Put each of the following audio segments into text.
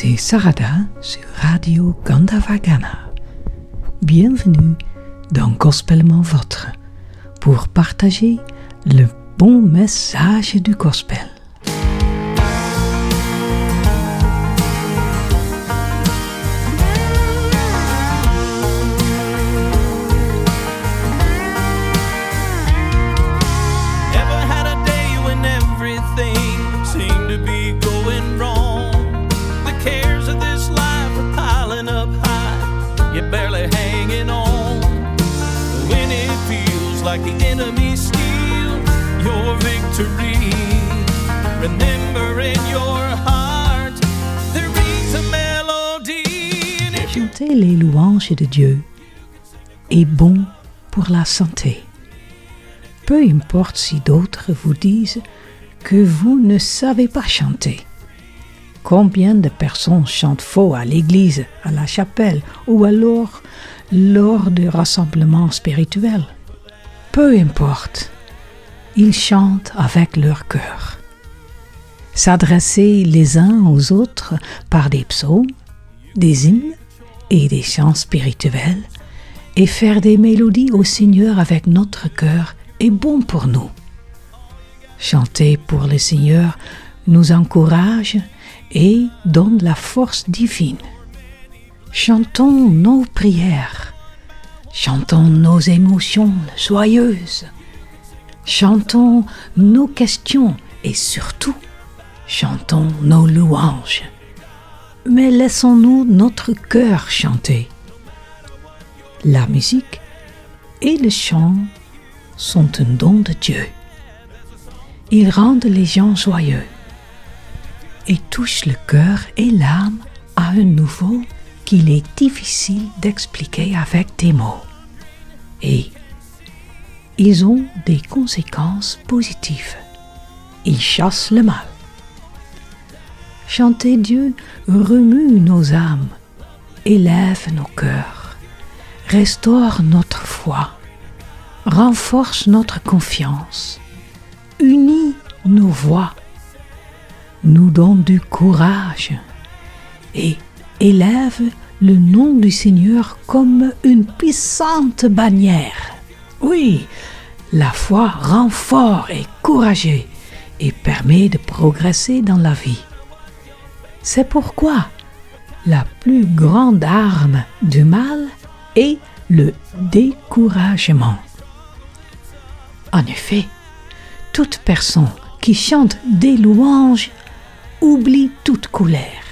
c'est Sarada sur Radio Gandavagana. Bienvenue dans Gospellement Votre pour partager le bon message du Gospel. Chanter les louanges de Dieu est bon pour la santé. Peu importe si d'autres vous disent que vous ne savez pas chanter. Combien de personnes chantent faux à l'église, à la chapelle ou alors lors de rassemblements spirituels? Peu importe, ils chantent avec leur cœur. S'adresser les uns aux autres par des psaumes, des hymnes et des chants spirituels et faire des mélodies au Seigneur avec notre cœur est bon pour nous. Chanter pour le Seigneur nous encourage et donne la force divine. Chantons nos prières, chantons nos émotions joyeuses, chantons nos questions et surtout chantons nos louanges. Mais laissons-nous notre cœur chanter. La musique et le chant sont un don de Dieu. Ils rendent les gens joyeux et touchent le cœur et l'âme à un niveau qu'il est difficile d'expliquer avec des mots. Et ils ont des conséquences positives. Ils chassent le mal. Chanter Dieu remue nos âmes, élève nos cœurs, restaure notre foi, renforce notre confiance, unit nos voix, nous donne du courage et élève le nom du Seigneur comme une puissante bannière. Oui, la foi rend fort et courageux et permet de progresser dans la vie. C'est pourquoi la plus grande arme du mal est le découragement. En effet, toute personne qui chante des louanges oublie toute colère,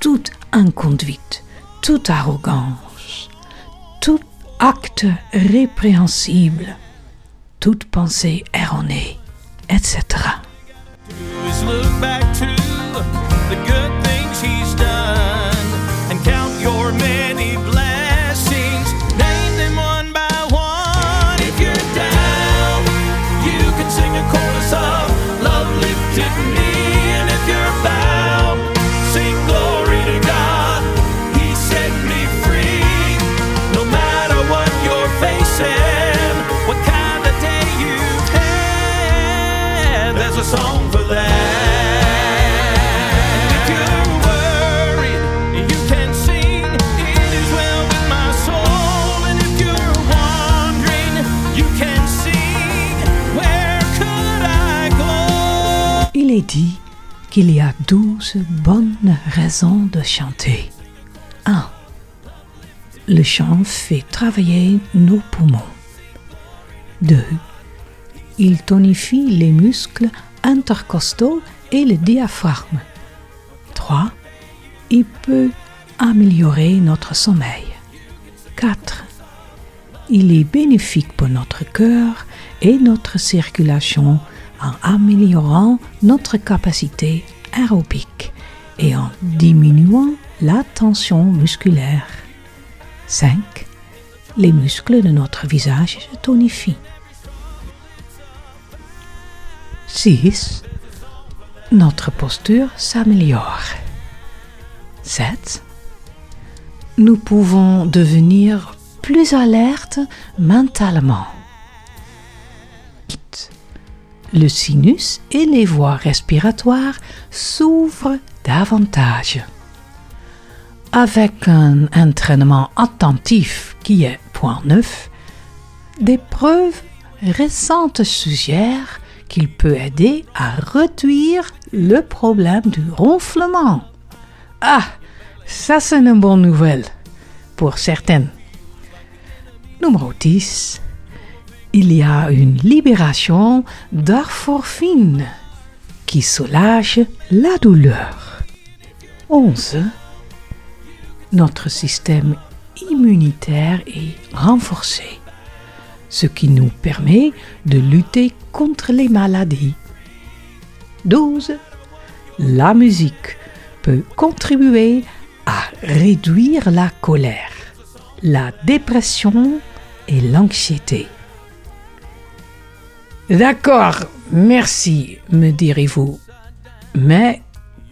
toute inconduite, toute arrogance, acte répréhensible, toute pensée erronée, etc. qu'il y a douze bonnes raisons de chanter. 1. Le chant fait travailler nos poumons. 2. Il tonifie les muscles intercostaux et le diaphragme. 3. Il peut améliorer notre sommeil. 4. Il est bénéfique pour notre cœur et notre circulation en améliorant notre capacité aérobique et en diminuant la tension musculaire. 5. Les muscles de notre visage se tonifient. 6. Notre posture s'améliore. 7. Nous pouvons devenir plus alertes mentalement. 8. Le sinus et les voies respiratoires s'ouvrent davantage. avec un entraînement attentif qui est point neuf, des preuves récentes suggèrent qu'il peut aider à réduire le problème du ronflement. Ah, ça c'est une bonne nouvelle pour certaines. Numéro 10. Il y a une libération d'orphorphine qui soulage la douleur. 11. Notre système immunitaire est renforcé, ce qui nous permet de lutter contre les maladies. 12. La musique peut contribuer à réduire la colère, la dépression et l'anxiété. D'accord, merci, me direz-vous. Mais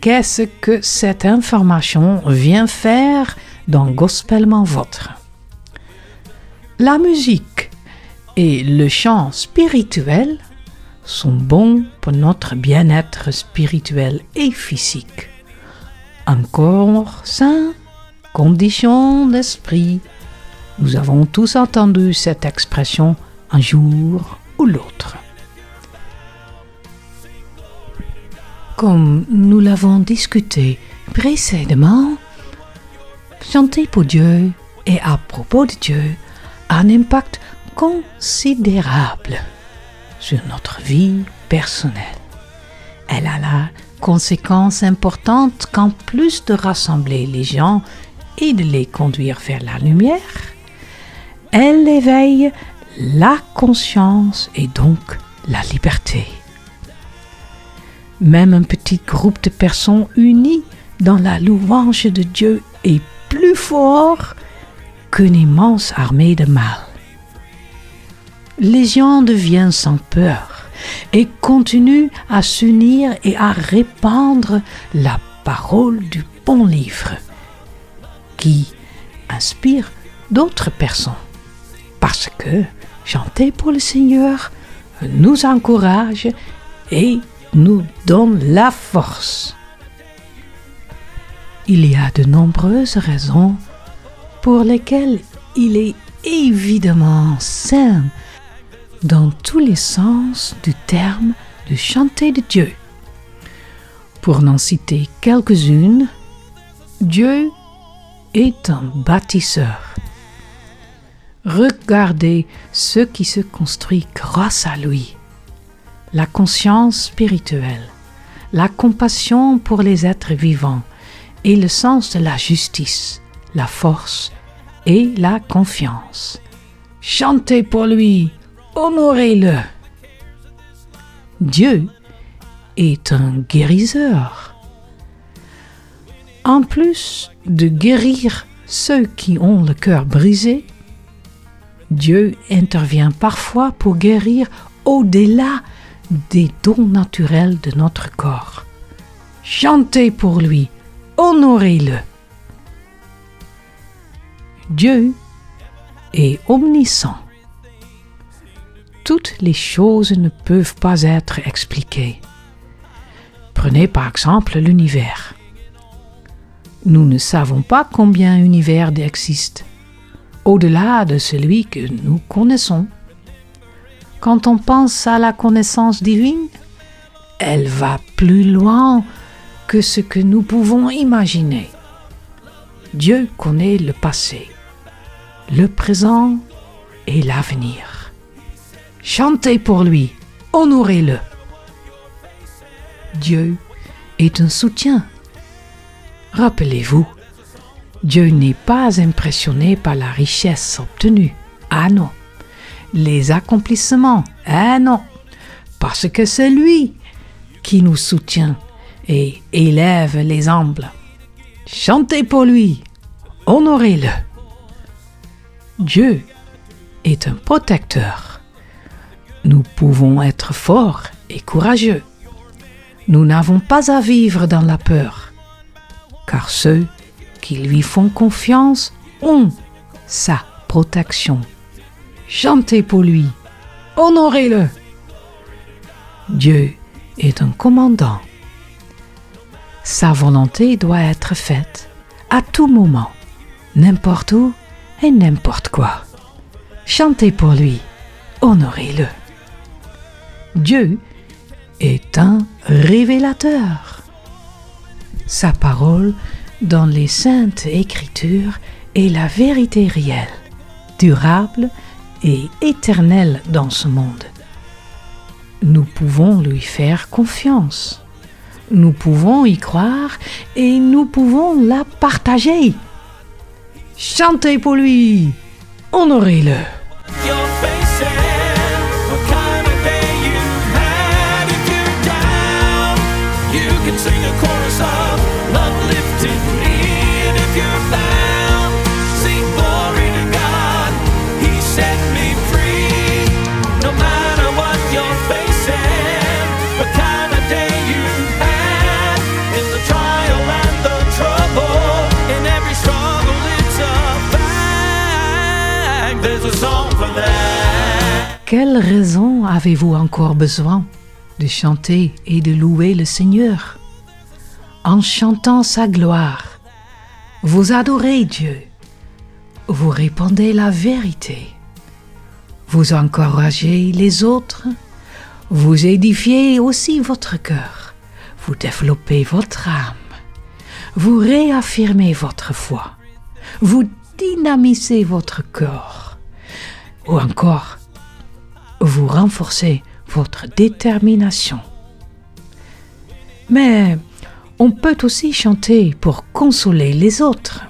qu'est-ce que cette information vient faire dans Gospellement Votre? La musique et le chant spirituel sont bons pour notre bien-être spirituel et physique. Un corps sain, condition d'esprit. Nous avons tous entendu cette expression un jour ou l'autre. Comme nous l'avons discuté précédemment, chanter pour Dieu et à propos de Dieu a un impact considérable sur notre vie personnelle. Elle a la conséquence importante qu'en plus de rassembler les gens et de les conduire vers la lumière, elle éveille la conscience et donc la liberté. Même un petit groupe de personnes unies dans la louange de Dieu est plus fort qu'une immense armée de mal. Les gens deviennent sans peur et continuent à s'unir et à répandre la parole du bon livre qui inspire d'autres personnes. Parce que chanter pour le Seigneur nous encourage et nous donne la force. Il y a de nombreuses raisons pour lesquelles il est évidemment sain dans tous les sens du terme de chanter de Dieu. Pour n'en citer quelques-unes, Dieu est un bâtisseur. Regardez ce qui se construit grâce à lui la conscience spirituelle, la compassion pour les êtres vivants et le sens de la justice, la force et la confiance. Chantez pour lui, honorez-le. Dieu est un guérisseur. En plus de guérir ceux qui ont le cœur brisé, Dieu intervient parfois pour guérir au-delà des dons naturels de notre corps. Chantez pour lui, honorez-le. Dieu est omniscient. Toutes les choses ne peuvent pas être expliquées. Prenez par exemple l'univers. Nous ne savons pas combien d'univers existent, au-delà de celui que nous connaissons. Quand on pense à la connaissance divine, elle va plus loin que ce que nous pouvons imaginer. Dieu connaît le passé, le présent et l'avenir. Chantez pour lui, honorez-le. Dieu est un soutien. Rappelez-vous, Dieu n'est pas impressionné par la richesse obtenue. Ah non les accomplissements. Ah non, parce que c'est lui qui nous soutient et élève les humbles. Chantez pour lui, honorez-le. Dieu est un protecteur. Nous pouvons être forts et courageux. Nous n'avons pas à vivre dans la peur, car ceux qui lui font confiance ont sa protection chantez pour lui, honorez-le. Dieu est un commandant. Sa volonté doit être faite à tout moment, n'importe où et n'importe quoi. Chantez pour lui, honorez-le. Dieu est un révélateur. Sa parole dans les saintes écritures est la vérité réelle, durable et éternelle dans ce monde. Nous pouvons lui faire confiance. Nous pouvons y croire et nous pouvons la partager. Chantez pour lui, honorez-le. Quelle raison avez-vous encore besoin de chanter et de louer le Seigneur? En chantant sa gloire, vous adorez Dieu, vous répandez la vérité, vous encouragez les autres, vous édifiez aussi votre cœur, vous développez votre âme, vous réaffirmez votre foi, vous dynamisez votre corps, ou encore vous renforcez votre détermination. Mais on peut aussi chanter pour consoler les autres,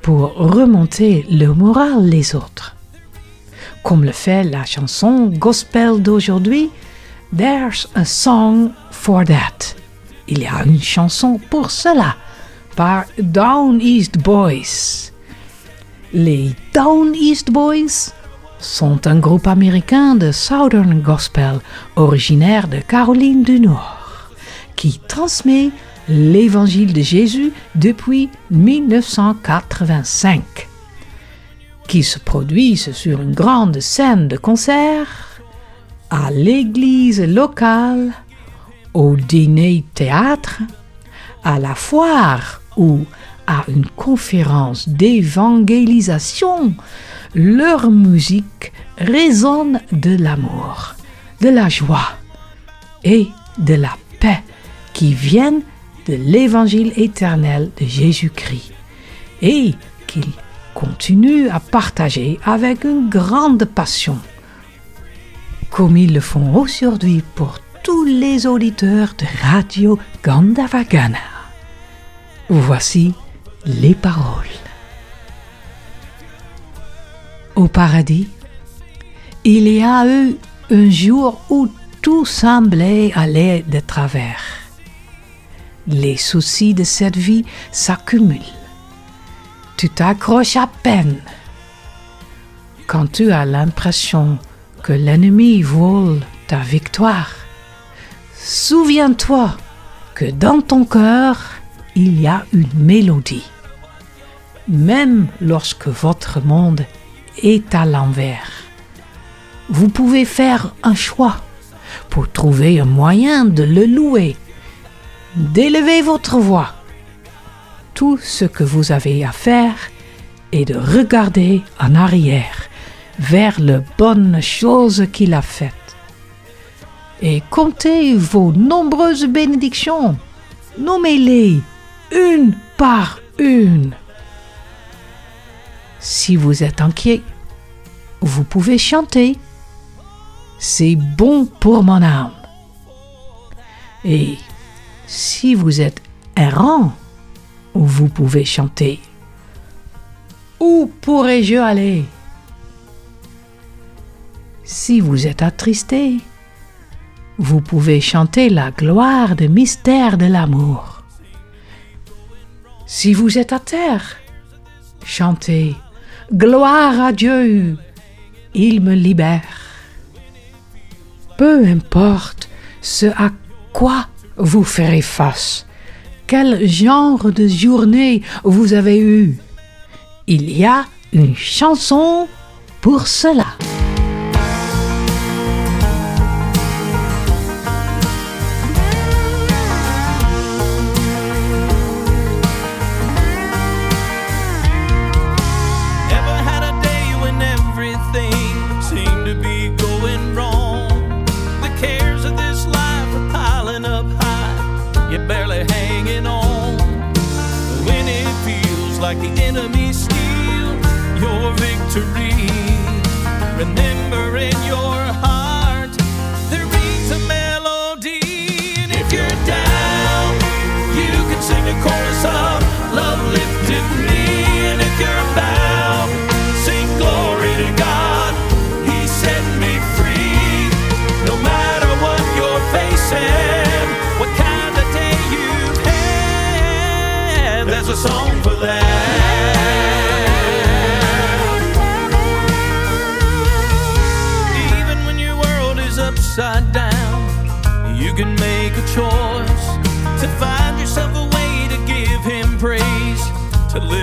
pour remonter le moral des autres, comme le fait la chanson gospel d'aujourd'hui, There's a Song for That. Il y a une chanson pour cela, par Down East Boys. Les Down East Boys sont un groupe américain de Southern Gospel originaire de Caroline du Nord qui transmet l'évangile de Jésus depuis 1985, qui se produisent sur une grande scène de concert, à l'église locale, au dîner théâtre, à la foire ou à une conférence d'évangélisation, leur musique résonne de l'amour, de la joie et de la paix qui viennent de l'évangile éternel de Jésus-Christ et qu'ils continuent à partager avec une grande passion, comme ils le font aujourd'hui pour tous les auditeurs de Radio Gandavagana. Voici les paroles. Au paradis, il y a eu un jour où tout semblait aller de travers. Les soucis de cette vie s'accumulent. Tu t'accroches à peine. Quand tu as l'impression que l'ennemi vole ta victoire, souviens-toi que dans ton cœur, il y a une mélodie. Même lorsque votre monde est à l'envers, vous pouvez faire un choix pour trouver un moyen de le louer, d'élever votre voix. Tout ce que vous avez à faire est de regarder en arrière vers les bonnes choses qu'il a faites et comptez vos nombreuses bénédictions. Nommez-les une par une. Si vous êtes inquiet, vous pouvez chanter. C'est bon pour mon âme. Et si vous êtes errant, vous pouvez chanter. Où pourrais-je aller? Si vous êtes attristé, vous pouvez chanter la gloire de mystère de l'amour. Si vous êtes à terre, chantez Gloire à Dieu, il me libère. Peu importe ce à quoi vous ferez face, quel genre de journée vous avez eu, il y a une chanson pour cela. enemy steal your victory. Remember in your heart there rings a melody, and if you're down, you can sing a chorus of love lifted me, and if you're bound, sing glory to God. He set me free, no matter what you're facing, what kind of day you've had. There's a song for that. to find yourself a way to give him praise, to live.